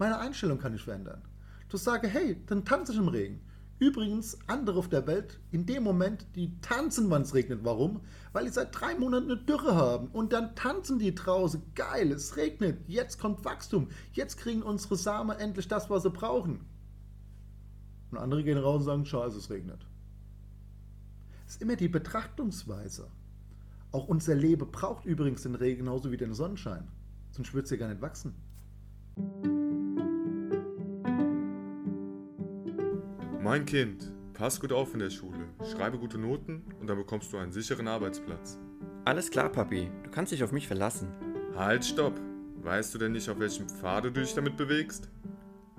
Meine Einstellung kann ich verändern. Zu sagen, hey, dann tanze ich im Regen. Übrigens, andere auf der Welt, in dem Moment, die tanzen, wann es regnet. Warum? Weil die seit drei Monaten eine Dürre haben. Und dann tanzen die draußen. Geil, es regnet. Jetzt kommt Wachstum. Jetzt kriegen unsere Samen endlich das, was sie brauchen. Und andere gehen raus und sagen, scheiße, es regnet. Es ist immer die Betrachtungsweise. Auch unser Leben braucht übrigens den Regen genauso wie den Sonnenschein. Sonst würde es ja gar nicht wachsen. Mein Kind, pass gut auf in der Schule, schreibe gute Noten und dann bekommst du einen sicheren Arbeitsplatz. Alles klar, Papi. Du kannst dich auf mich verlassen. Halt, stopp! Weißt du denn nicht, auf welchem Pfad du dich damit bewegst?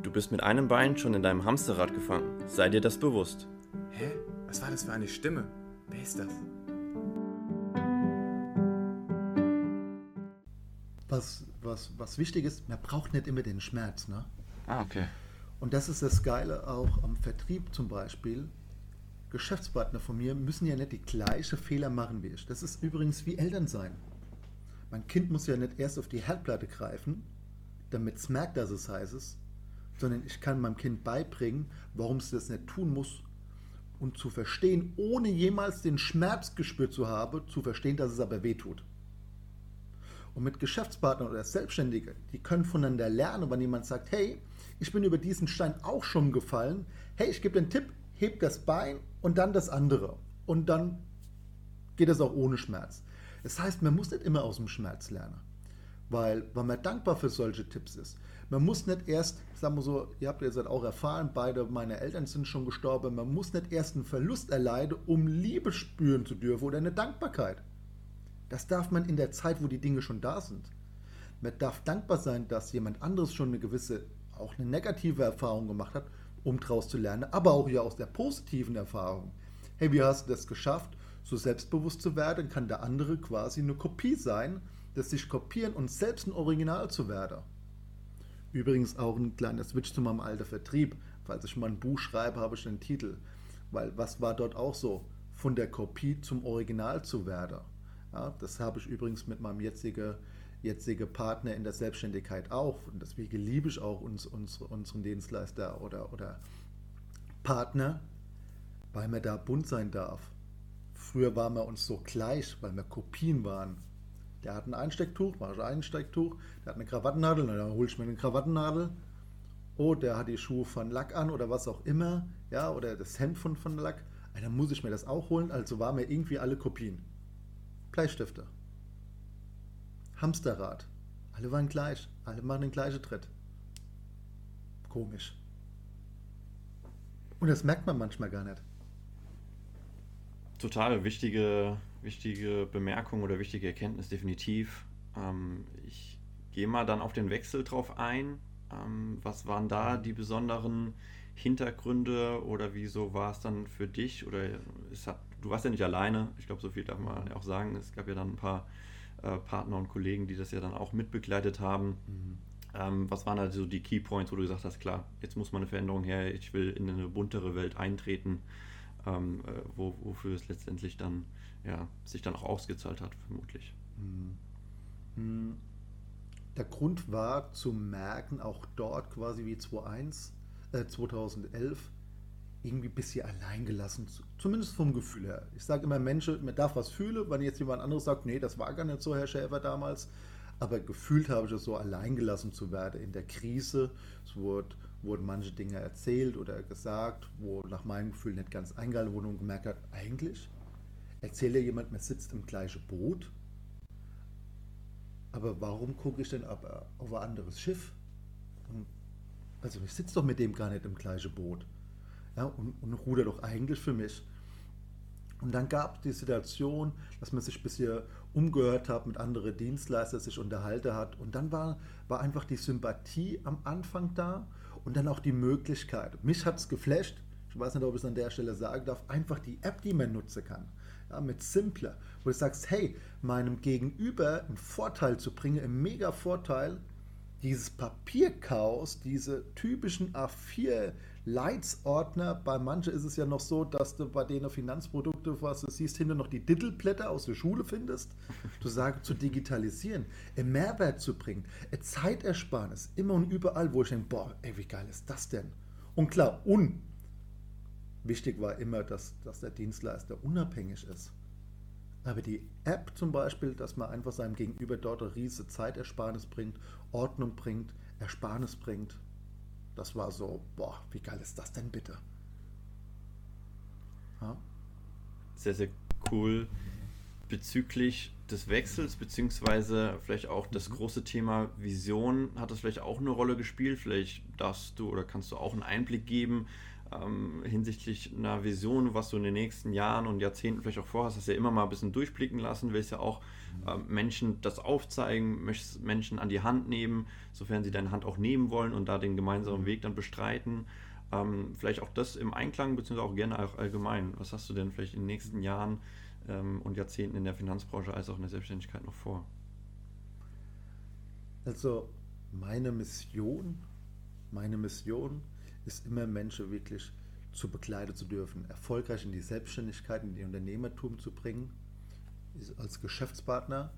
Du bist mit einem Bein schon in deinem Hamsterrad gefangen. Sei dir das bewusst. Hä? Was war das für eine Stimme? Wer ist das? Was, was, was wichtig ist, man braucht nicht immer den Schmerz. Ne? Ah, okay. Und das ist das Geile auch am Vertrieb zum Beispiel. Geschäftspartner von mir müssen ja nicht die gleichen Fehler machen wie ich. Das ist übrigens wie Eltern sein. Mein Kind muss ja nicht erst auf die Herdplatte greifen, damit es merkt, dass es heiß ist, sondern ich kann meinem Kind beibringen, warum es das nicht tun muss und zu verstehen, ohne jemals den Schmerz gespürt zu haben, zu verstehen, dass es aber weh tut. Und mit Geschäftspartnern oder Selbstständigen, die können voneinander lernen, wenn jemand sagt, hey, ich bin über diesen Stein auch schon gefallen. Hey, ich gebe den Tipp, heb das Bein und dann das andere. Und dann geht es auch ohne Schmerz. Das heißt, man muss nicht immer aus dem Schmerz lernen. Weil, weil man dankbar für solche Tipps ist. Man muss nicht erst, sagen wir so, ihr habt ja jetzt auch erfahren, beide meine Eltern sind schon gestorben, man muss nicht erst einen Verlust erleiden, um Liebe spüren zu dürfen oder eine Dankbarkeit. Das darf man in der Zeit, wo die Dinge schon da sind. Man darf dankbar sein, dass jemand anderes schon eine gewisse auch eine negative Erfahrung gemacht hat, um daraus zu lernen, aber auch ja aus der positiven Erfahrung. Hey, wie hast du das geschafft, so selbstbewusst zu werden? Kann der andere quasi eine Kopie sein, das sich kopieren und selbst ein Original zu werden? Übrigens auch ein kleiner Switch zu meinem alten Vertrieb. Falls ich mal ein Buch schreibe, habe ich den Titel. Weil was war dort auch so? Von der Kopie zum Original zu werden. Ja, das habe ich übrigens mit meinem jetzigen jetzige Partner in der Selbstständigkeit auch. Und deswegen liebe ich auch uns, uns, unseren Dienstleister oder, oder Partner, weil man da bunt sein darf. Früher waren wir uns so gleich, weil wir Kopien waren. Der hat ein Einstecktuch, mache ich ein Einstecktuch. Der hat eine Krawattennadel, dann hole ich mir eine Krawattennadel. Oh, der hat die Schuhe von Lack an oder was auch immer. Ja, oder das Hemd von, von Lack. Dann muss ich mir das auch holen. Also waren wir irgendwie alle Kopien. Bleistifte. Hamsterrad. Alle waren gleich. Alle machen den gleichen Tritt. Komisch. Und das merkt man manchmal gar nicht. Total wichtige, wichtige Bemerkung oder wichtige Erkenntnis, definitiv. Ähm, ich gehe mal dann auf den Wechsel drauf ein. Ähm, was waren da die besonderen Hintergründe oder wieso war es dann für dich? Oder es hat, du warst ja nicht alleine, ich glaube, so viel darf man auch sagen. Es gab ja dann ein paar äh, Partner und Kollegen, die das ja dann auch mitbegleitet haben. Mhm. Ähm, was waren da so die Key Points, wo du gesagt hast, klar, jetzt muss mal eine Veränderung her, ich will in eine buntere Welt eintreten, ähm, äh, wo, wofür es letztendlich dann ja, sich dann auch ausgezahlt hat, vermutlich. Mhm. mhm. Der Grund war zu merken, auch dort quasi wie 2001, äh, 2011, irgendwie ein bisschen allein gelassen, zumindest vom Gefühl her. Ich sage immer, Menschen, man darf was fühlen, wenn jetzt jemand anderes sagt, nee, das war gar nicht so, Herr Schäfer, damals. Aber gefühlt habe ich es so, allein gelassen zu werden in der Krise. Es wurde, wurden manche Dinge erzählt oder gesagt, wo nach meinem Gefühl nicht ganz eingehalten wurden und gemerkt hat, eigentlich erzählt ja jemand, man sitzt im gleichen Boot. Aber warum gucke ich denn auf ein anderes Schiff? also ich sitze doch mit dem gar nicht im gleichen Boot ja, und, und ruder doch eigentlich für mich. Und dann gab es die Situation, dass man sich ein bisschen umgehört hat, mit anderen Dienstleistern sich unterhalten hat. Und dann war, war einfach die Sympathie am Anfang da und dann auch die Möglichkeit. Mich hat es geflasht, ich weiß nicht, ob ich es an der Stelle sagen darf, einfach die App, die man nutzen kann. Ja, mit Simpler, wo du sagst, hey, meinem Gegenüber einen Vorteil zu bringen, einen mega Vorteil, dieses Papierchaos, diese typischen A4 Leitsordner, bei manchen ist es ja noch so, dass du bei denen Finanzprodukte, was du siehst, hinter noch die Dittelblätter aus der Schule findest. Du sagst, zu digitalisieren, einen Mehrwert zu bringen, eine Zeitersparnis, immer und überall, wo ich denke, boah, ey, wie geil ist das denn? Und klar, un wichtig war immer, dass, dass der Dienstleister unabhängig ist. Aber die App zum Beispiel, dass man einfach seinem Gegenüber dort eine riesige Zeitersparnis bringt, Ordnung bringt, Ersparnis bringt, das war so, boah, wie geil ist das denn bitte? Ja? Sehr, sehr cool. Bezüglich des Wechsels, beziehungsweise vielleicht auch das mhm. große Thema Vision, hat das vielleicht auch eine Rolle gespielt? Vielleicht darfst du oder kannst du auch einen Einblick geben, ähm, hinsichtlich einer Vision, was du in den nächsten Jahren und Jahrzehnten vielleicht auch vorhast, hast du ja immer mal ein bisschen durchblicken lassen, willst ja auch ähm, Menschen das aufzeigen, möchtest Menschen an die Hand nehmen, sofern sie deine Hand auch nehmen wollen und da den gemeinsamen Weg dann bestreiten. Ähm, vielleicht auch das im Einklang, beziehungsweise auch gerne auch allgemein. Was hast du denn vielleicht in den nächsten Jahren ähm, und Jahrzehnten in der Finanzbranche als auch in der Selbstständigkeit noch vor? Also meine Mission, meine Mission ist immer Menschen wirklich zu begleiten zu dürfen, erfolgreich in die Selbstständigkeit, in die Unternehmertum zu bringen, als Geschäftspartner,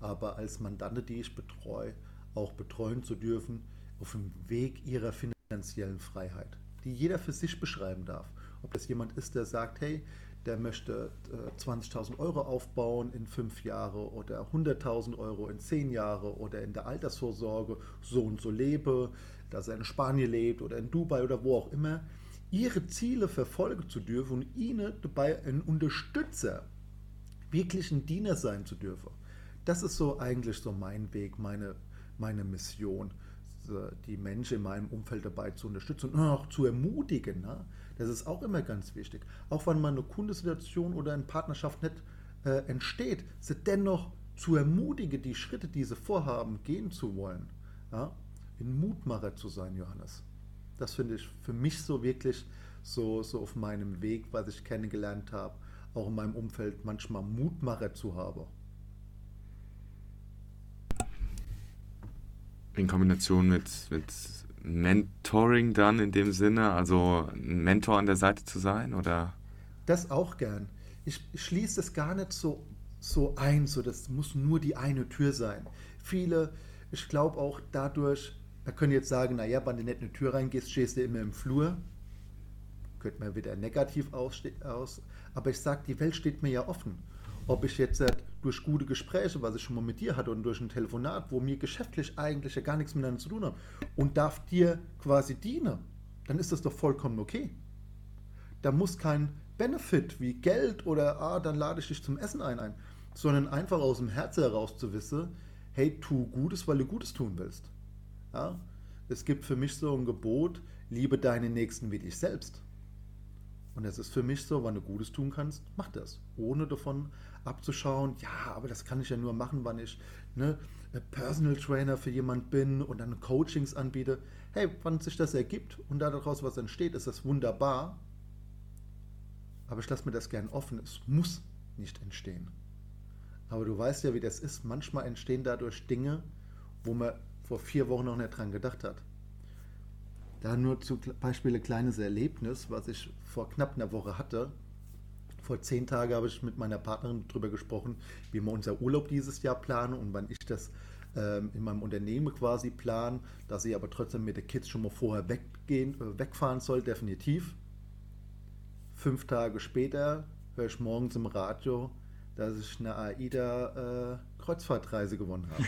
aber als Mandante, die ich betreue, auch betreuen zu dürfen auf dem Weg ihrer finanziellen Freiheit, die jeder für sich beschreiben darf. Ob das jemand ist, der sagt, hey, der möchte 20.000 äh, Euro aufbauen in fünf Jahre oder 100.000 Euro in zehn Jahre oder in der Altersvorsorge so und so lebe, dass er in Spanien lebt oder in Dubai oder wo auch immer, ihre Ziele verfolgen zu dürfen und ihnen dabei ein Unterstützer, wirklich ein Diener sein zu dürfen. Das ist so eigentlich so mein Weg, meine, meine Mission, die Menschen in meinem Umfeld dabei zu unterstützen und auch zu ermutigen. Ne? Das ist auch immer ganz wichtig. Auch wenn mal eine Kundensituation oder eine Partnerschaft nicht äh, entsteht, sie dennoch zu ermutigen, die Schritte, die sie vorhaben, gehen zu wollen. Ja? Ein Mutmacher zu sein, Johannes. Das finde ich für mich so wirklich so, so auf meinem Weg, was ich kennengelernt habe, auch in meinem Umfeld manchmal Mutmacher zu haben. In Kombination mit, mit Mentoring dann in dem Sinne, also ein Mentor an der Seite zu sein, oder? Das auch gern. Ich schließe das gar nicht so, so ein, so das muss nur die eine Tür sein. Viele, ich glaube auch dadurch, man könnte jetzt sagen, naja, wenn du nicht in eine Tür reingehst, stehst du immer im Flur. Könnte man wieder negativ aus, aus. Aber ich sage, die Welt steht mir ja offen. Ob ich jetzt durch gute Gespräche, was ich schon mal mit dir hatte, und durch ein Telefonat, wo mir geschäftlich eigentlich ja gar nichts miteinander zu tun haben, und darf dir quasi dienen, dann ist das doch vollkommen okay. Da muss kein Benefit wie Geld oder, ah, dann lade ich dich zum Essen ein, ein sondern einfach aus dem Herzen heraus zu wissen, hey, tu Gutes, weil du Gutes tun willst. Ja? Es gibt für mich so ein Gebot, liebe deinen Nächsten wie dich selbst. Und es ist für mich so, wenn du Gutes tun kannst, mach das. Ohne davon abzuschauen, ja, aber das kann ich ja nur machen, wann ich ne, Personal Trainer für jemand bin und dann Coachings anbiete. Hey, wann sich das ergibt und daraus was entsteht, ist das wunderbar. Aber ich lasse mir das gern offen. Es muss nicht entstehen. Aber du weißt ja, wie das ist. Manchmal entstehen dadurch Dinge, wo man vor vier Wochen noch nicht dran gedacht hat. Da nur zum Beispiel ein kleines Erlebnis, was ich vor knapp einer Woche hatte. Vor zehn Tagen habe ich mit meiner Partnerin darüber gesprochen, wie wir unser Urlaub dieses Jahr planen und wann ich das ähm, in meinem Unternehmen quasi plan, dass ich aber trotzdem mit den Kids schon mal vorher weggehen, äh, wegfahren soll, definitiv. Fünf Tage später höre ich morgens im Radio, dass ich eine AIDA-Kreuzfahrtreise äh, gewonnen habe.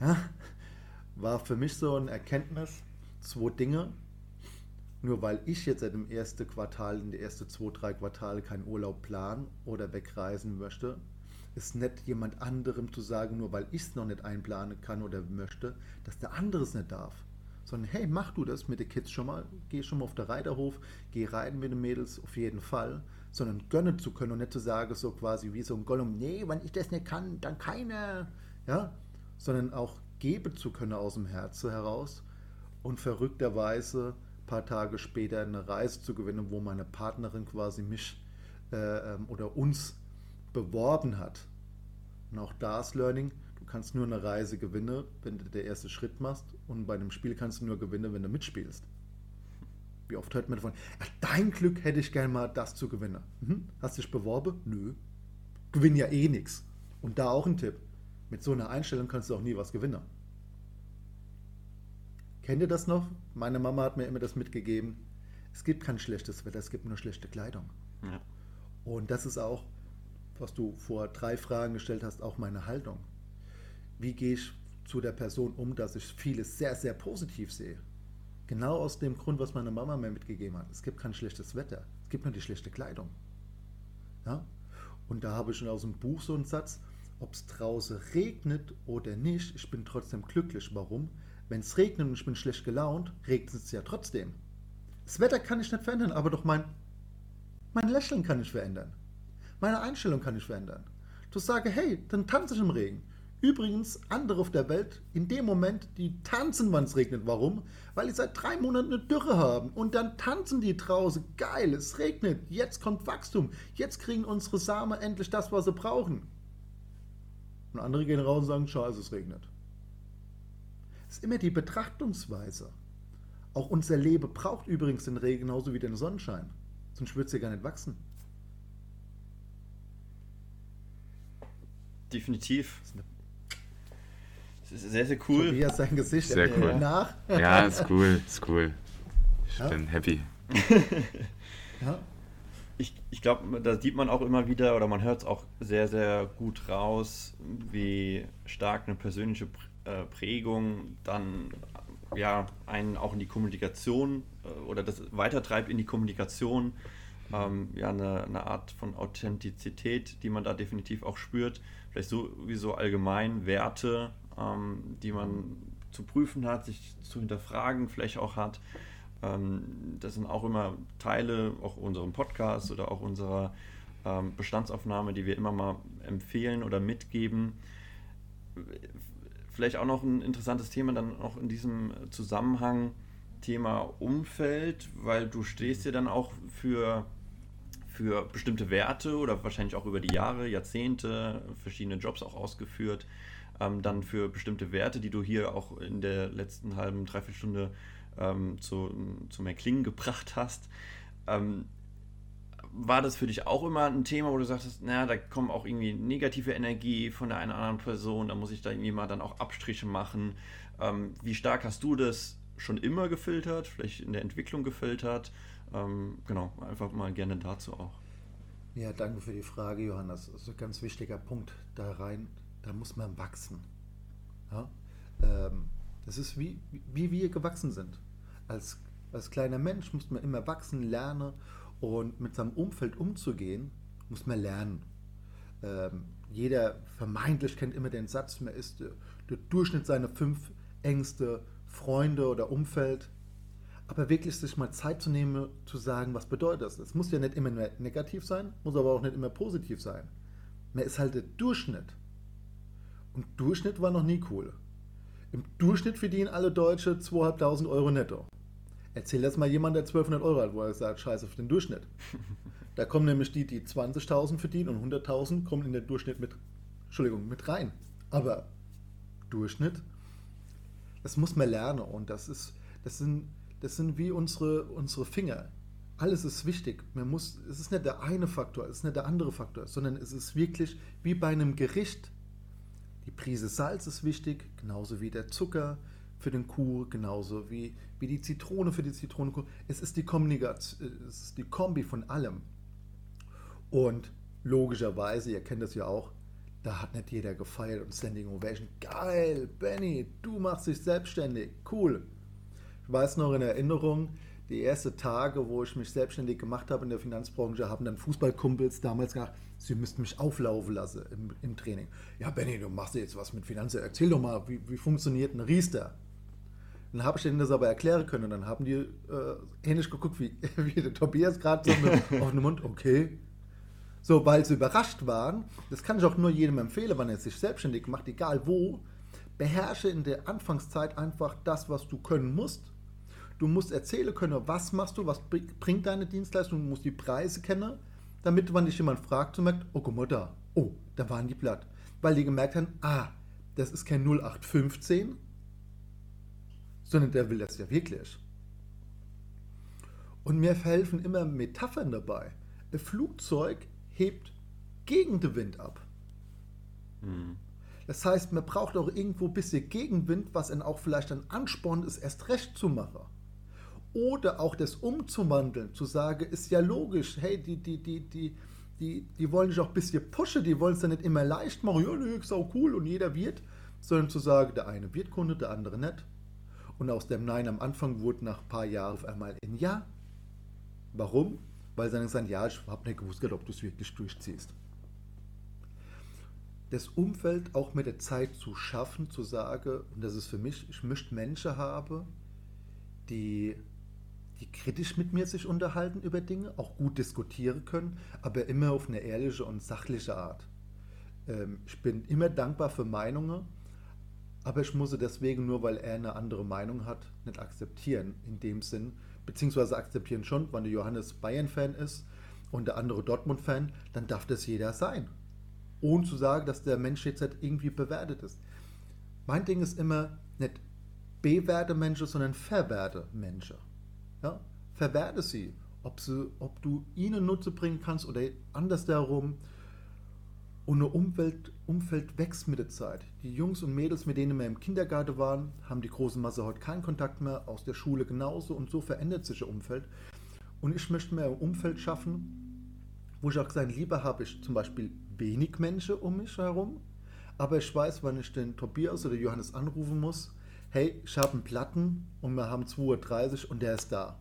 ja, war für mich so ein Erkenntnis, zwei Dinge. Nur weil ich jetzt seit dem ersten Quartal, in die ersten zwei, drei Quartale keinen Urlaub planen oder wegreisen möchte, ist nicht jemand anderem zu sagen, nur weil ich es noch nicht einplanen kann oder möchte, dass der andere es nicht darf. Sondern hey, mach du das mit den Kids schon mal, geh schon mal auf den Reiterhof, geh reiten mit den Mädels, auf jeden Fall. Sondern gönnen zu können und nicht zu sagen, so quasi wie so ein Gollum, nee, wenn ich das nicht kann, dann keiner. Ja, sondern auch geben zu können aus dem Herzen heraus und verrückterweise ein paar Tage später eine Reise zu gewinnen, wo meine Partnerin quasi mich äh, ähm, oder uns beworben hat. Und auch das Learning, du kannst nur eine Reise gewinnen, wenn du den ersten Schritt machst und bei einem Spiel kannst du nur gewinnen, wenn du mitspielst. Wie oft hört man davon, ja, dein Glück hätte ich gerne mal das zu gewinnen. Mhm. Hast dich beworben? Nö. Gewinn ja eh nichts. Und da auch ein Tipp. Mit so einer Einstellung kannst du auch nie was gewinnen. Kennt ihr das noch? Meine Mama hat mir immer das mitgegeben. Es gibt kein schlechtes Wetter, es gibt nur schlechte Kleidung. Ja. Und das ist auch, was du vor drei Fragen gestellt hast, auch meine Haltung. Wie gehe ich zu der Person um, dass ich vieles sehr, sehr positiv sehe? Genau aus dem Grund, was meine Mama mir mitgegeben hat. Es gibt kein schlechtes Wetter, es gibt nur die schlechte Kleidung. Ja? Und da habe ich schon aus dem Buch so einen Satz, ob es draußen regnet oder nicht, ich bin trotzdem glücklich. Warum? Wenn es regnet und ich bin schlecht gelaunt, regnet es ja trotzdem. Das Wetter kann ich nicht verändern, aber doch mein, mein Lächeln kann ich verändern. Meine Einstellung kann ich verändern. Du sage, hey, dann tanze ich im Regen. Übrigens, andere auf der Welt, in dem Moment, die tanzen, wenn es regnet. Warum? Weil die seit drei Monaten eine Dürre haben. Und dann tanzen die draußen. Geil, es regnet. Jetzt kommt Wachstum. Jetzt kriegen unsere Samen endlich das, was sie brauchen. Und andere gehen raus und sagen, scheiße, es regnet. Ist immer die Betrachtungsweise. Auch unser Leben braucht übrigens den Regen genauso wie den Sonnenschein. Sonst würde es ja gar nicht wachsen. Definitiv. Das ist sehr, sehr cool. Tobias sein Gesicht Sehr er guckt cool. nach. Ja, ist cool, ist cool. Ich Ja. bin happy. Ja. Ich, ich glaube, da sieht man auch immer wieder oder man hört es auch sehr, sehr gut raus, wie stark eine persönliche äh, Prägung dann ja einen auch in die Kommunikation äh, oder das weitertreibt in die Kommunikation. Ähm, ja, eine, eine Art von Authentizität, die man da definitiv auch spürt. Vielleicht sowieso allgemein Werte, ähm, die man zu prüfen hat, sich zu hinterfragen vielleicht auch hat. Ähm, das sind auch immer Teile auch unserem Podcast oder auch unserer ähm, Bestandsaufnahme, die wir immer mal empfehlen oder mitgeben. Vielleicht auch noch ein interessantes Thema dann auch in diesem Zusammenhang Thema Umfeld, weil du stehst ja dann auch für, für bestimmte Werte oder wahrscheinlich auch über die Jahre, Jahrzehnte, verschiedene Jobs auch ausgeführt, ähm, dann für bestimmte Werte, die du hier auch in der letzten halben, dreiviertel Stunde ähm, zu, zum Erklingen gebracht hast. Ähm, war das für dich auch immer ein Thema, wo du sagtest, naja, da kommt auch irgendwie negative Energie von der einen oder anderen Person, da muss ich da irgendwie mal dann auch Abstriche machen. Ähm, wie stark hast du das schon immer gefiltert, vielleicht in der Entwicklung gefiltert? Ähm, genau, einfach mal gerne dazu auch. Ja, danke für die Frage, Johannes. Das ist ein ganz wichtiger Punkt. Da rein, da muss man wachsen. Ja? Ähm, das ist wie, wie wir gewachsen sind. Als, als kleiner Mensch muss man immer wachsen, lernen und mit seinem Umfeld umzugehen, muss man lernen. Ähm, jeder vermeintlich kennt immer den Satz, man ist der, der Durchschnitt seiner fünf engste Freunde oder Umfeld. Aber wirklich sich mal Zeit zu nehmen, zu sagen, was bedeutet das? Es muss ja nicht immer negativ sein, muss aber auch nicht immer positiv sein. Man ist halt der Durchschnitt. Und Durchschnitt war noch nie cool. Im Durchschnitt verdienen alle Deutsche 2.500 Euro netto. Erzähl das mal jemand, der 1200 Euro hat, wo er sagt, scheiße auf den Durchschnitt. Da kommen nämlich die, die 20.000 verdienen und 100.000 kommen in den Durchschnitt mit, Entschuldigung, mit rein. Aber Durchschnitt, das muss man lernen und das ist, das sind, das sind wie unsere, unsere Finger. Alles ist wichtig. Man muss, es ist nicht der eine Faktor, es ist nicht der andere Faktor, sondern es ist wirklich wie bei einem Gericht. Die Prise Salz ist wichtig, genauso wie der Zucker für den Kuh, genauso wie, wie die Zitrone für die Zitronenkuh. Es ist die Kombination, es ist die Kombi von allem. Und logischerweise, ihr kennt das ja auch, da hat nicht jeder gefeiert und Standing Ovation. Geil, Benny, du machst dich selbstständig. Cool. Ich weiß noch in Erinnerung, die ersten Tage, wo ich mich selbstständig gemacht habe in der Finanzbranche, haben dann Fußballkumpels damals gesagt, sie müssten mich auflaufen lassen im, im Training. Ja, Benny, du machst jetzt was mit Finanzen. Erzähl doch mal, wie, wie funktioniert ein Riester? Dann habe ich denen das aber erklären können. Und dann haben die äh, ähnlich geguckt wie, wie der Tobias gerade so mit offenem Mund. Okay. So, weil sie überrascht waren, das kann ich auch nur jedem empfehlen, wenn er sich selbstständig macht, egal wo, beherrsche in der Anfangszeit einfach das, was du können musst. Du musst erzählen können, was machst du, was bringt deine Dienstleistung, du musst die Preise kennen, damit, wenn dich jemand fragt, du merkst, oh, guck mal da, oh, da waren die platt. Weil die gemerkt haben, ah, das ist kein 0815, sondern der will das ja wirklich. Und mir helfen immer Metaphern dabei. Ein Flugzeug hebt gegen den Wind ab. Mhm. Das heißt, man braucht auch irgendwo ein bisschen Gegenwind, was dann auch vielleicht ein Ansporn ist, erst recht zu machen. Oder auch das umzuwandeln, zu sagen, ist ja logisch, hey, die, die, die, die, die, die wollen dich auch ein bisschen pushen, die wollen es dann nicht immer leicht machen, ja, nee, ist auch cool und jeder wird, sondern zu sagen, der eine wird Kunde, der andere nicht. Und aus dem Nein am Anfang wurde nach ein paar Jahren auf einmal ein Ja. Warum? Weil sie dann sagen, ja, ich habe nicht gewusst, ob du es wirklich durchziehst. Das Umfeld auch mit der Zeit zu schaffen, zu sagen, und das ist für mich, ich möchte Menschen haben, die, die kritisch mit mir sich unterhalten über Dinge, auch gut diskutieren können, aber immer auf eine ehrliche und sachliche Art. Ähm, ich bin immer dankbar für Meinungen, aber ich muss sie deswegen nur, weil er eine andere Meinung hat, nicht akzeptieren. In dem Sinn, beziehungsweise akzeptieren schon, wenn der Johannes Bayern-Fan ist und der andere Dortmund-Fan, dann darf das jeder sein. Ohne zu sagen, dass der Mensch jetzt halt irgendwie bewertet ist. Mein Ding ist immer nicht bewerte Menschen, sondern verwerte Menschen. Ja? Verwerte sie. Ob, sie. ob du ihnen Nutze bringen kannst oder andersherum. Ein Umwelt, Umfeld wächst mit der Zeit. Die Jungs und Mädels, mit denen wir im Kindergarten waren, haben die große Masse heute keinen Kontakt mehr, aus der Schule genauso und so verändert sich das Umfeld. Und ich möchte mir ein Umfeld schaffen, wo ich auch gesagt lieber habe ich zum Beispiel wenig Menschen um mich herum, aber ich weiß, wenn ich den Tobias oder Johannes anrufen muss, hey, ich habe einen Platten und wir haben 2.30 Uhr und der ist da.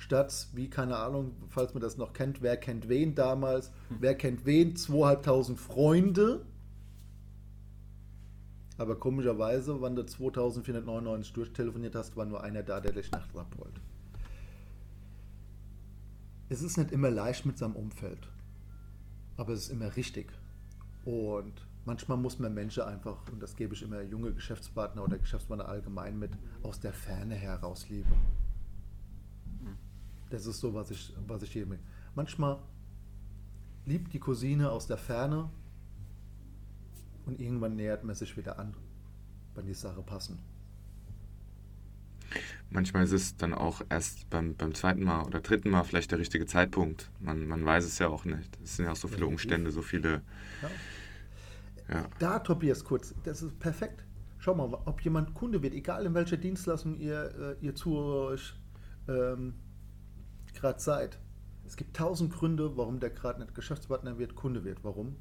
Statt, wie, keine Ahnung, falls man das noch kennt, wer kennt wen damals, wer kennt wen, 2.500 Freunde. Aber komischerweise, wenn du 2499 durchtelefoniert hast, war nur einer da, der dich nachts abholt. Es ist nicht immer leicht mit seinem Umfeld, aber es ist immer richtig. Und manchmal muss man Menschen einfach, und das gebe ich immer junge Geschäftspartner oder Geschäftspartner allgemein mit, aus der Ferne heraus lieben. Das ist so, was ich, was ich hier mit. Manchmal liebt die Cousine aus der Ferne und irgendwann nähert man sich wieder an, wenn die Sache passen. Manchmal ist es dann auch erst beim, beim zweiten Mal oder dritten Mal vielleicht der richtige Zeitpunkt. Man, man weiß es ja auch nicht. Es sind ja auch so viele Umstände, so viele. Ja. Ja. Da, Tobias, kurz, das ist perfekt. Schau mal, ob jemand Kunde wird, egal in welcher Dienstleistung ihr, äh, ihr zu euch ähm, gerade seid. Es gibt tausend Gründe, warum der gerade nicht Geschäftspartner wird, Kunde wird. Warum?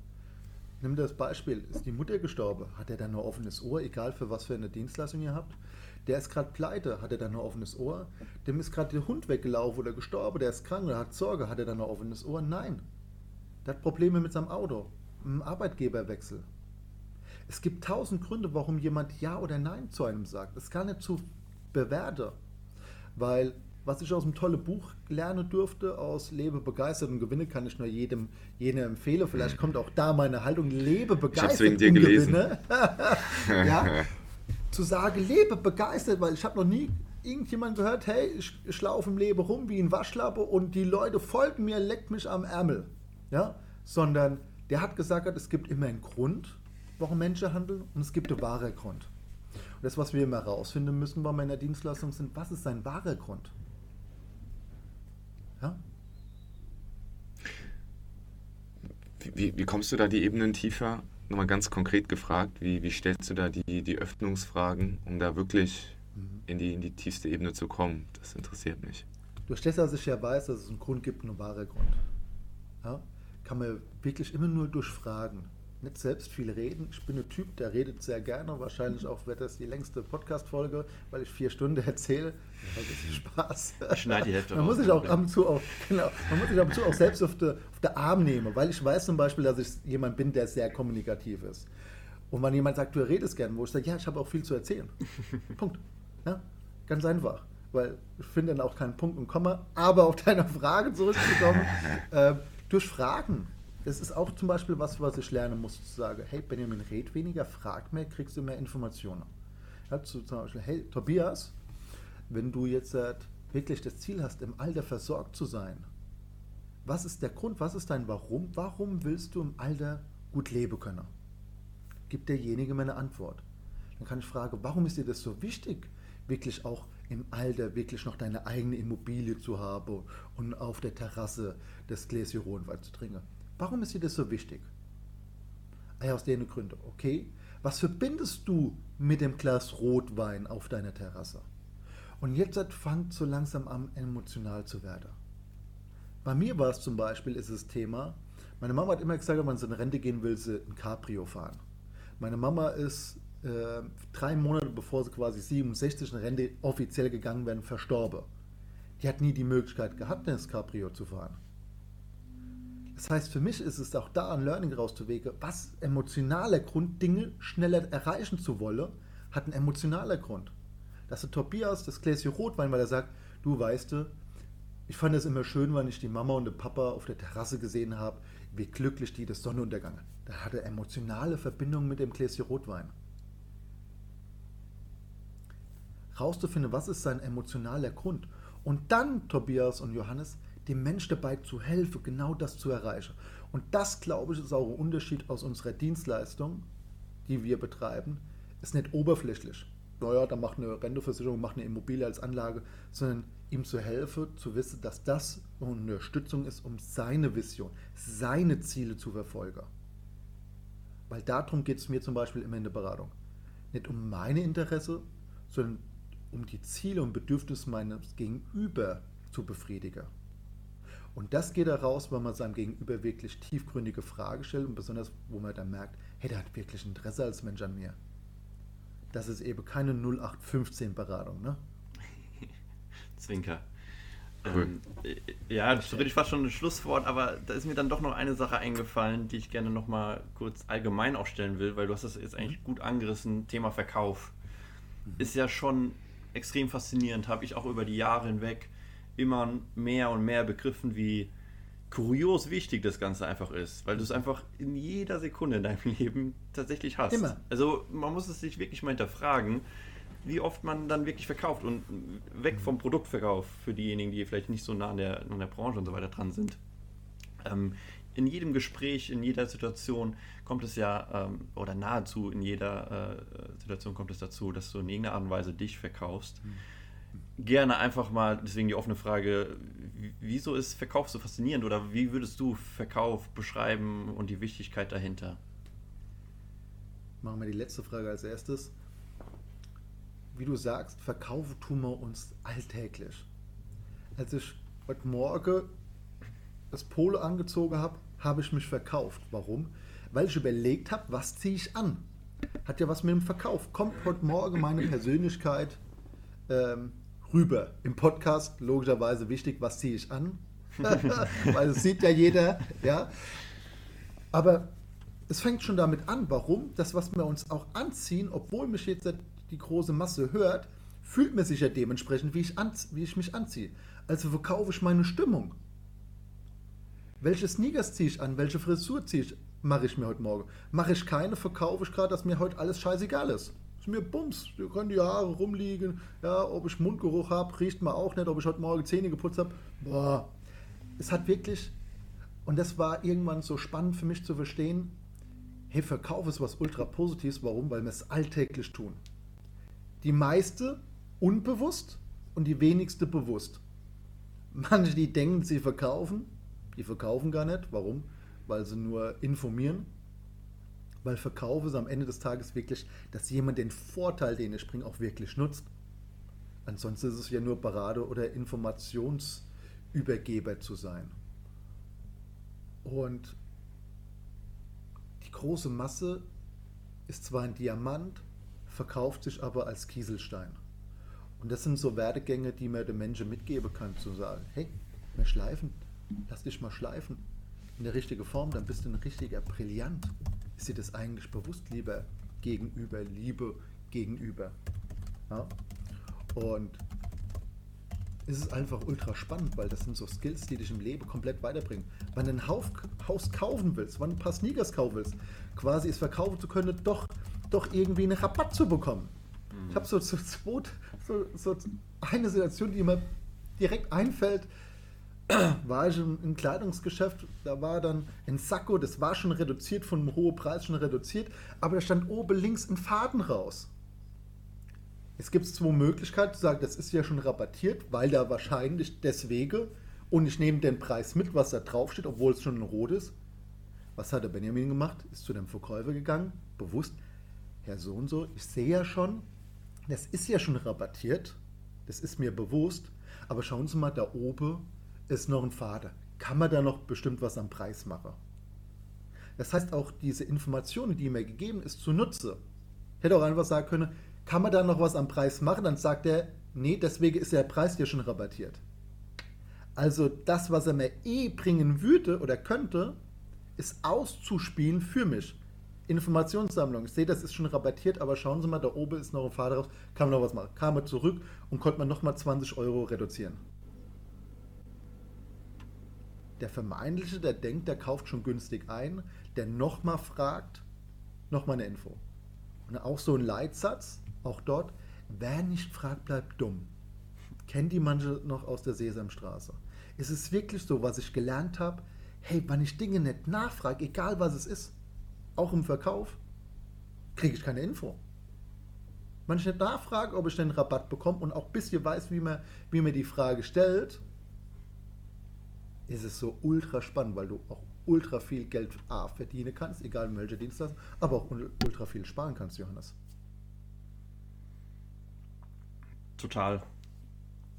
Nimm das Beispiel. Ist die Mutter gestorben? Hat er dann ein offenes Ohr, egal für was für eine Dienstleistung ihr habt? Der ist gerade pleite, hat er dann ein offenes Ohr? Dem ist gerade der Hund weggelaufen oder gestorben, der ist krank oder hat Sorge, hat er dann ein offenes Ohr? Nein. Der hat Probleme mit seinem Auto, einem Arbeitgeberwechsel. Es gibt tausend Gründe, warum jemand Ja oder Nein zu einem sagt. Das kann nicht zu bewerten, weil was ich aus einem tollen Buch lernen durfte, aus Lebe begeistert und gewinne, kann ich nur jedem, jedem empfehlen. Vielleicht kommt auch da meine Haltung, lebe begeistert wegen dir und gelesen. gewinne. ja, zu sagen, lebe begeistert, weil ich habe noch nie irgendjemand gehört, hey, ich, ich laufe im Leben rum wie ein Waschlappe und die Leute folgen mir, leckt mich am Ärmel. Ja, sondern der hat gesagt, es gibt immer einen Grund, warum Menschen handeln und es gibt einen wahren Grund. Und das, was wir immer herausfinden müssen, in der Dienstleistung sind, was ist sein wahrer Grund? Ja? Wie, wie kommst du da die Ebenen tiefer? Nochmal ganz konkret gefragt, wie, wie stellst du da die, die Öffnungsfragen, um da wirklich in die, in die tiefste Ebene zu kommen? Das interessiert mich. Durch das, dass ich ja weiß, dass es einen Grund gibt, einen wahren Grund, ja, kann man wirklich immer nur durch Fragen. Nicht selbst viel reden. Ich bin ein Typ, der redet sehr gerne. Wahrscheinlich auch wird das die längste Podcast-Folge, weil ich vier Stunden erzähle. Ja, das ist Spaß. Ich schneide die Hälfte Man muss sich auch ab und zu auch, genau, man muss sich ab und zu auch selbst auf den auf der Arm nehmen, weil ich weiß zum Beispiel, dass ich jemand bin, der sehr kommunikativ ist. Und wenn jemand sagt, du redest gern, wo ich sage, ja, ich habe auch viel zu erzählen. Punkt. Ja? Ganz einfach. Weil ich finde dann auch keinen Punkt und Komma. Aber auf deine Frage zurückzukommen, äh, durch Fragen. Das ist auch zum Beispiel was, was ich lernen muss, zu sagen, hey Benjamin, red weniger, frag mehr, kriegst du mehr Informationen. Ja, zu, zum Beispiel, hey Tobias, wenn du jetzt äh, wirklich das Ziel hast, im Alter versorgt zu sein, was ist der Grund, was ist dein Warum? Warum willst du im Alter gut leben können? gibt derjenige mir eine Antwort. Dann kann ich fragen, warum ist dir das so wichtig, wirklich auch im Alter wirklich noch deine eigene Immobilie zu haben und auf der Terrasse das Gläschen Rotwein zu trinken? Warum ist dir das so wichtig? Ah ja, aus den Gründen. Okay, was verbindest du mit dem Glas Rotwein auf deiner Terrasse? Und jetzt fängt so langsam an, emotional zu werden. Bei mir war es zum Beispiel, ist das Thema, meine Mama hat immer gesagt, wenn so in Rente gehen will, sie ein Cabrio fahren. Meine Mama ist äh, drei Monate bevor sie quasi 67 in Rente offiziell gegangen werden, verstorben. Die hat nie die Möglichkeit gehabt, das Cabrio zu fahren. Das heißt, für mich ist es auch da ein Learning rauszuwege, was emotionaler Grund, Dinge schneller erreichen zu wollen, hat einen emotionaler Grund. Dass der Tobias das Gläschen Rotwein, weil er sagt, du weißt ich fand es immer schön, wenn ich die Mama und den Papa auf der Terrasse gesehen habe, wie glücklich die das Sonnenuntergang. Da hat er emotionale Verbindung mit dem Gläschen Rotwein. Rauszufinden, was ist sein emotionaler Grund. Und dann, Tobias und Johannes, dem Mensch dabei zu helfen, genau das zu erreichen. Und das, glaube ich, ist auch ein Unterschied aus unserer Dienstleistung, die wir betreiben, ist nicht oberflächlich. Naja, da macht eine Renteversicherung, macht eine Immobilie als Anlage, sondern ihm zu helfen, zu wissen, dass das eine Unterstützung ist, um seine Vision, seine Ziele zu verfolgen. Weil darum geht es mir zum Beispiel immer in der Beratung. Nicht um meine Interesse, sondern um die Ziele und Bedürfnisse meines Gegenüber zu befriedigen. Und das geht heraus, wenn man seinem Gegenüber wirklich tiefgründige Fragen stellt und besonders, wo man dann merkt, hey, der hat wirklich Interesse als Mensch an mir. Das ist eben keine 0815-Beratung, ne? Zwinker. Cool. Ähm, ja, das würde ich fast schon ein Schlusswort, aber da ist mir dann doch noch eine Sache eingefallen, die ich gerne noch mal kurz allgemein aufstellen will, weil du hast das jetzt eigentlich gut angerissen, Thema Verkauf. Mhm. Ist ja schon extrem faszinierend, habe ich auch über die Jahre hinweg immer mehr und mehr begriffen, wie kurios wichtig das Ganze einfach ist, weil du es einfach in jeder Sekunde in deinem Leben tatsächlich hast. Immer. Also man muss es sich wirklich mal hinterfragen, wie oft man dann wirklich verkauft und weg vom Produktverkauf für diejenigen, die vielleicht nicht so nah an der, an der Branche und so weiter dran sind. Ähm, in jedem Gespräch, in jeder Situation kommt es ja, ähm, oder nahezu in jeder äh, Situation kommt es dazu, dass du in irgendeiner Art und Weise dich verkaufst. Mhm gerne einfach mal, deswegen die offene Frage, wieso ist Verkauf so faszinierend oder wie würdest du Verkauf beschreiben und die Wichtigkeit dahinter? Machen wir die letzte Frage als erstes. Wie du sagst, verkaufen tun wir uns alltäglich. Als ich heute Morgen das Polo angezogen habe, habe ich mich verkauft. Warum? Weil ich überlegt habe, was ziehe ich an. Hat ja was mit dem Verkauf. Kommt heute Morgen meine Persönlichkeit ähm, rüber. Im Podcast logischerweise wichtig, was ziehe ich an? Weil es sieht ja jeder, ja. Aber es fängt schon damit an, warum? Das, was wir uns auch anziehen, obwohl mich jetzt die große Masse hört, fühlt mir sich ja dementsprechend, wie ich, wie ich mich anziehe. Also verkaufe ich meine Stimmung. Welche Sneakers ziehe ich an? Welche Frisur ziehe ich, mache ich mir heute Morgen? Mache ich keine, verkaufe ich gerade, dass mir heute alles scheißegal ist. Mir Bums. Da können die Haare rumliegen. Ja, ob ich Mundgeruch habe, riecht man auch nicht. Ob ich heute Morgen Zähne geputzt habe. Boah. Es hat wirklich, und das war irgendwann so spannend für mich zu verstehen, hey, Verkauf ist was ultra Positives. Warum? Weil wir es alltäglich tun. Die meiste unbewusst und die wenigste bewusst. Manche, die denken, sie verkaufen, die verkaufen gar nicht. Warum? Weil sie nur informieren weil Verkauf ist am Ende des Tages wirklich, dass jemand den Vorteil, den ich bringe, auch wirklich nutzt. Ansonsten ist es ja nur Berater oder Informationsübergeber zu sein. Und die große Masse ist zwar ein Diamant, verkauft sich aber als Kieselstein. Und das sind so Werdegänge, die man den Menschen mitgeben kann, zu sagen, hey, wir schleifen, lass dich mal schleifen in der richtigen Form, dann bist du ein richtiger Brillant ist dir das eigentlich bewusst, lieber gegenüber, Liebe gegenüber. Ja? Und es ist einfach ultra spannend, weil das sind so Skills, die dich im Leben komplett weiterbringen. Wenn du ein Haus, Haus kaufen willst, wenn du ein paar Sneakers kaufen willst, quasi es verkaufen zu können, doch, doch irgendwie einen Rabatt zu bekommen. Mhm. Ich habe so, so, so, so, eine Situation, die mir direkt einfällt. War ich im, im Kleidungsgeschäft, da war dann ein Sakko, das war schon reduziert, von einem hohen Preis schon reduziert, aber da stand oben links ein Faden raus. Es gibt zwei Möglichkeiten zu sagen, das ist ja schon rabattiert, weil da wahrscheinlich deswegen und ich nehme den Preis mit, was da draufsteht, obwohl es schon ein Rot ist. Was hat der Benjamin gemacht? Ist zu dem Verkäufer gegangen, bewusst, Herr so und so, ich sehe ja schon, das ist ja schon rabattiert, das ist mir bewusst, aber schauen Sie mal, da oben ist noch ein Vater. Kann man da noch bestimmt was am Preis machen? Das heißt, auch diese Informationen, die mir gegeben ist, zunutze. Hätte auch einfach sagen können, kann man da noch was am Preis machen? Dann sagt er, nee, deswegen ist der Preis hier schon rabattiert. Also das, was er mir eh bringen würde oder könnte, ist auszuspielen für mich. Informationssammlung. Ich sehe, das ist schon rabattiert, aber schauen Sie mal, da oben ist noch ein Fader raus. Kann man noch was machen. Kam er zurück und konnte man nochmal 20 Euro reduzieren. Der Vermeintliche, der denkt, der kauft schon günstig ein, der nochmal fragt, nochmal eine Info. Und auch so ein Leitsatz, auch dort, wer nicht fragt, bleibt dumm. Kennen die manche noch aus der Sesamstraße? Es ist wirklich so, was ich gelernt habe, hey, wenn ich Dinge nicht nachfrage, egal was es ist, auch im Verkauf, kriege ich keine Info. Wenn ich nicht nachfrage, ob ich den Rabatt bekomme und auch ein bisschen weiß, wie man, wie man die Frage stellt, ist es so ultra spannend, weil du auch ultra viel Geld A, verdienen kannst, egal in welcher Dienstleistung, aber auch ultra viel sparen kannst, Johannes. Total.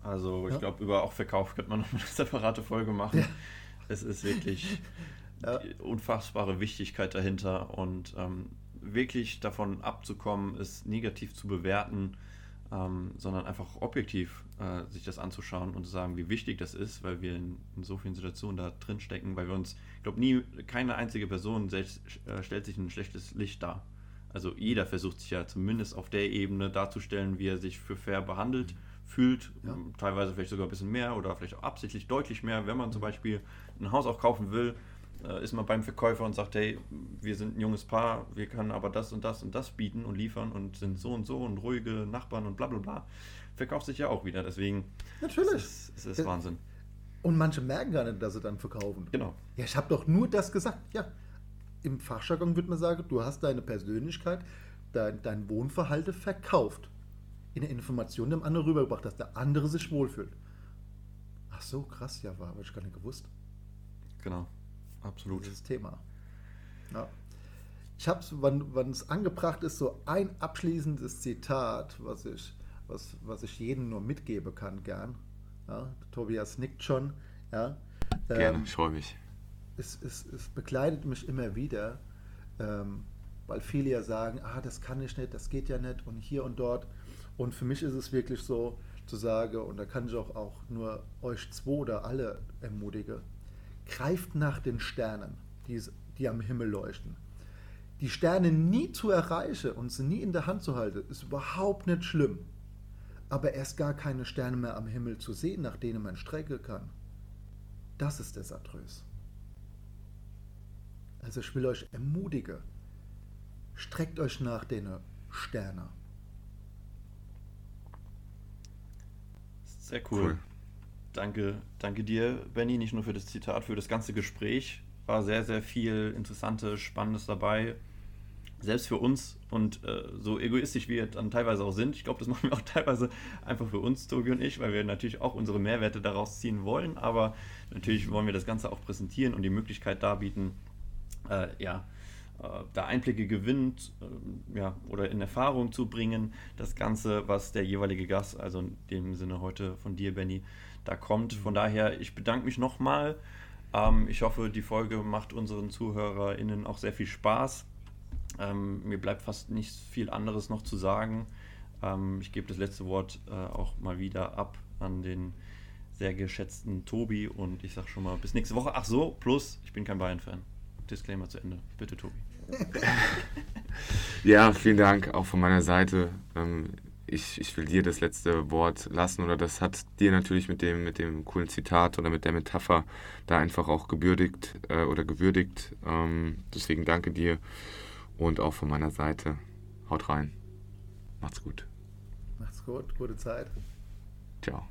Also ich ja. glaube, über auch Verkauf könnte man noch eine separate Folge machen. Ja. Es ist wirklich ja. unfassbare Wichtigkeit dahinter und ähm, wirklich davon abzukommen, es negativ zu bewerten, ähm, sondern einfach objektiv äh, sich das anzuschauen und zu sagen, wie wichtig das ist, weil wir in, in so vielen Situationen da drin stecken, weil wir uns, ich glaube, nie, keine einzige Person selbst, äh, stellt sich ein schlechtes Licht dar. Also jeder versucht sich ja zumindest auf der Ebene darzustellen, wie er sich für fair behandelt fühlt, ja. teilweise vielleicht sogar ein bisschen mehr oder vielleicht auch absichtlich deutlich mehr, wenn man zum Beispiel ein Haus auch kaufen will, äh, ist man beim Verkäufer und sagt, hey, wir sind ein junges Paar, wir können aber das und das und das bieten und liefern und sind so und so und ruhige Nachbarn und bla bla bla. Verkauft sich ja auch wieder, deswegen Natürlich. Es ist, es ist Wahnsinn. Und manche merken gar nicht, dass sie dann verkaufen. Genau. Ja, ich habe doch nur das gesagt. Ja, im Fachjargon würde man sagen, du hast deine Persönlichkeit, dein, dein Wohnverhalten verkauft. In der Information dem anderen rübergebracht, dass der andere sich wohlfühlt. Ach so, krass, ja, war, habe ich gar nicht gewusst. Genau. Absolut. Dieses Thema. Ja. Ich habe es, wann es angebracht ist, so ein abschließendes Zitat, was ich, was, was ich jedem nur mitgeben kann, gern. Ja, Tobias nickt schon. Ja. Gerne, ähm, ich freue mich. Es, es, es begleitet mich immer wieder, ähm, weil viele ja sagen, ah, das kann ich nicht, das geht ja nicht und hier und dort. Und für mich ist es wirklich so zu sagen, und da kann ich auch, auch nur euch zwei oder alle ermutigen, greift nach den Sternen, die, die am Himmel leuchten. Die Sterne nie zu erreichen und sie nie in der Hand zu halten, ist überhaupt nicht schlimm. Aber erst gar keine Sterne mehr am Himmel zu sehen, nach denen man strecken kann, das ist desaströs. Also ich will euch ermutigen, streckt euch nach den Sternen. Sehr cool. cool. Danke, danke dir, Benny, nicht nur für das Zitat, für das ganze Gespräch. War sehr, sehr viel Interessantes, Spannendes dabei. Selbst für uns und äh, so egoistisch wir dann teilweise auch sind. Ich glaube, das machen wir auch teilweise einfach für uns, Tobi und ich, weil wir natürlich auch unsere Mehrwerte daraus ziehen wollen. Aber natürlich wollen wir das Ganze auch präsentieren und die Möglichkeit darbieten, äh, ja, äh, da Einblicke gewinnt äh, ja, oder in Erfahrung zu bringen. Das Ganze, was der jeweilige Gast, also in dem Sinne heute von dir, Benny, da kommt. Von daher, ich bedanke mich nochmal. Ähm, ich hoffe, die Folge macht unseren ZuhörerInnen auch sehr viel Spaß. Ähm, mir bleibt fast nicht viel anderes noch zu sagen. Ähm, ich gebe das letzte Wort äh, auch mal wieder ab an den sehr geschätzten Tobi und ich sage schon mal bis nächste Woche. Ach so, plus, ich bin kein Bayern-Fan. Disclaimer zu Ende. Bitte, Tobi. ja, vielen Dank auch von meiner Seite. Ähm, ich, ich will dir das letzte Wort lassen oder das hat dir natürlich mit dem, mit dem coolen Zitat oder mit der Metapher da einfach auch gebürdigt äh, oder gewürdigt. Ähm, deswegen danke dir und auch von meiner Seite. Haut rein. Macht's gut. Macht's gut. Gute Zeit. Ciao.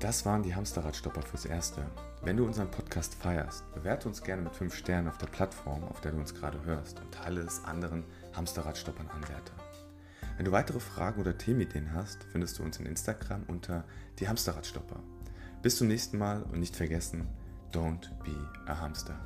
Das waren die Hamsterradstopper fürs Erste. Wenn du unseren Podcast feierst, bewerte uns gerne mit 5 Sternen auf der Plattform, auf der du uns gerade hörst und teile es anderen Hamsterradstoppern anwärter. Wenn du weitere Fragen oder Themenideen hast, findest du uns in Instagram unter die Hamsterradstopper. Bis zum nächsten Mal und nicht vergessen, don't be a hamster.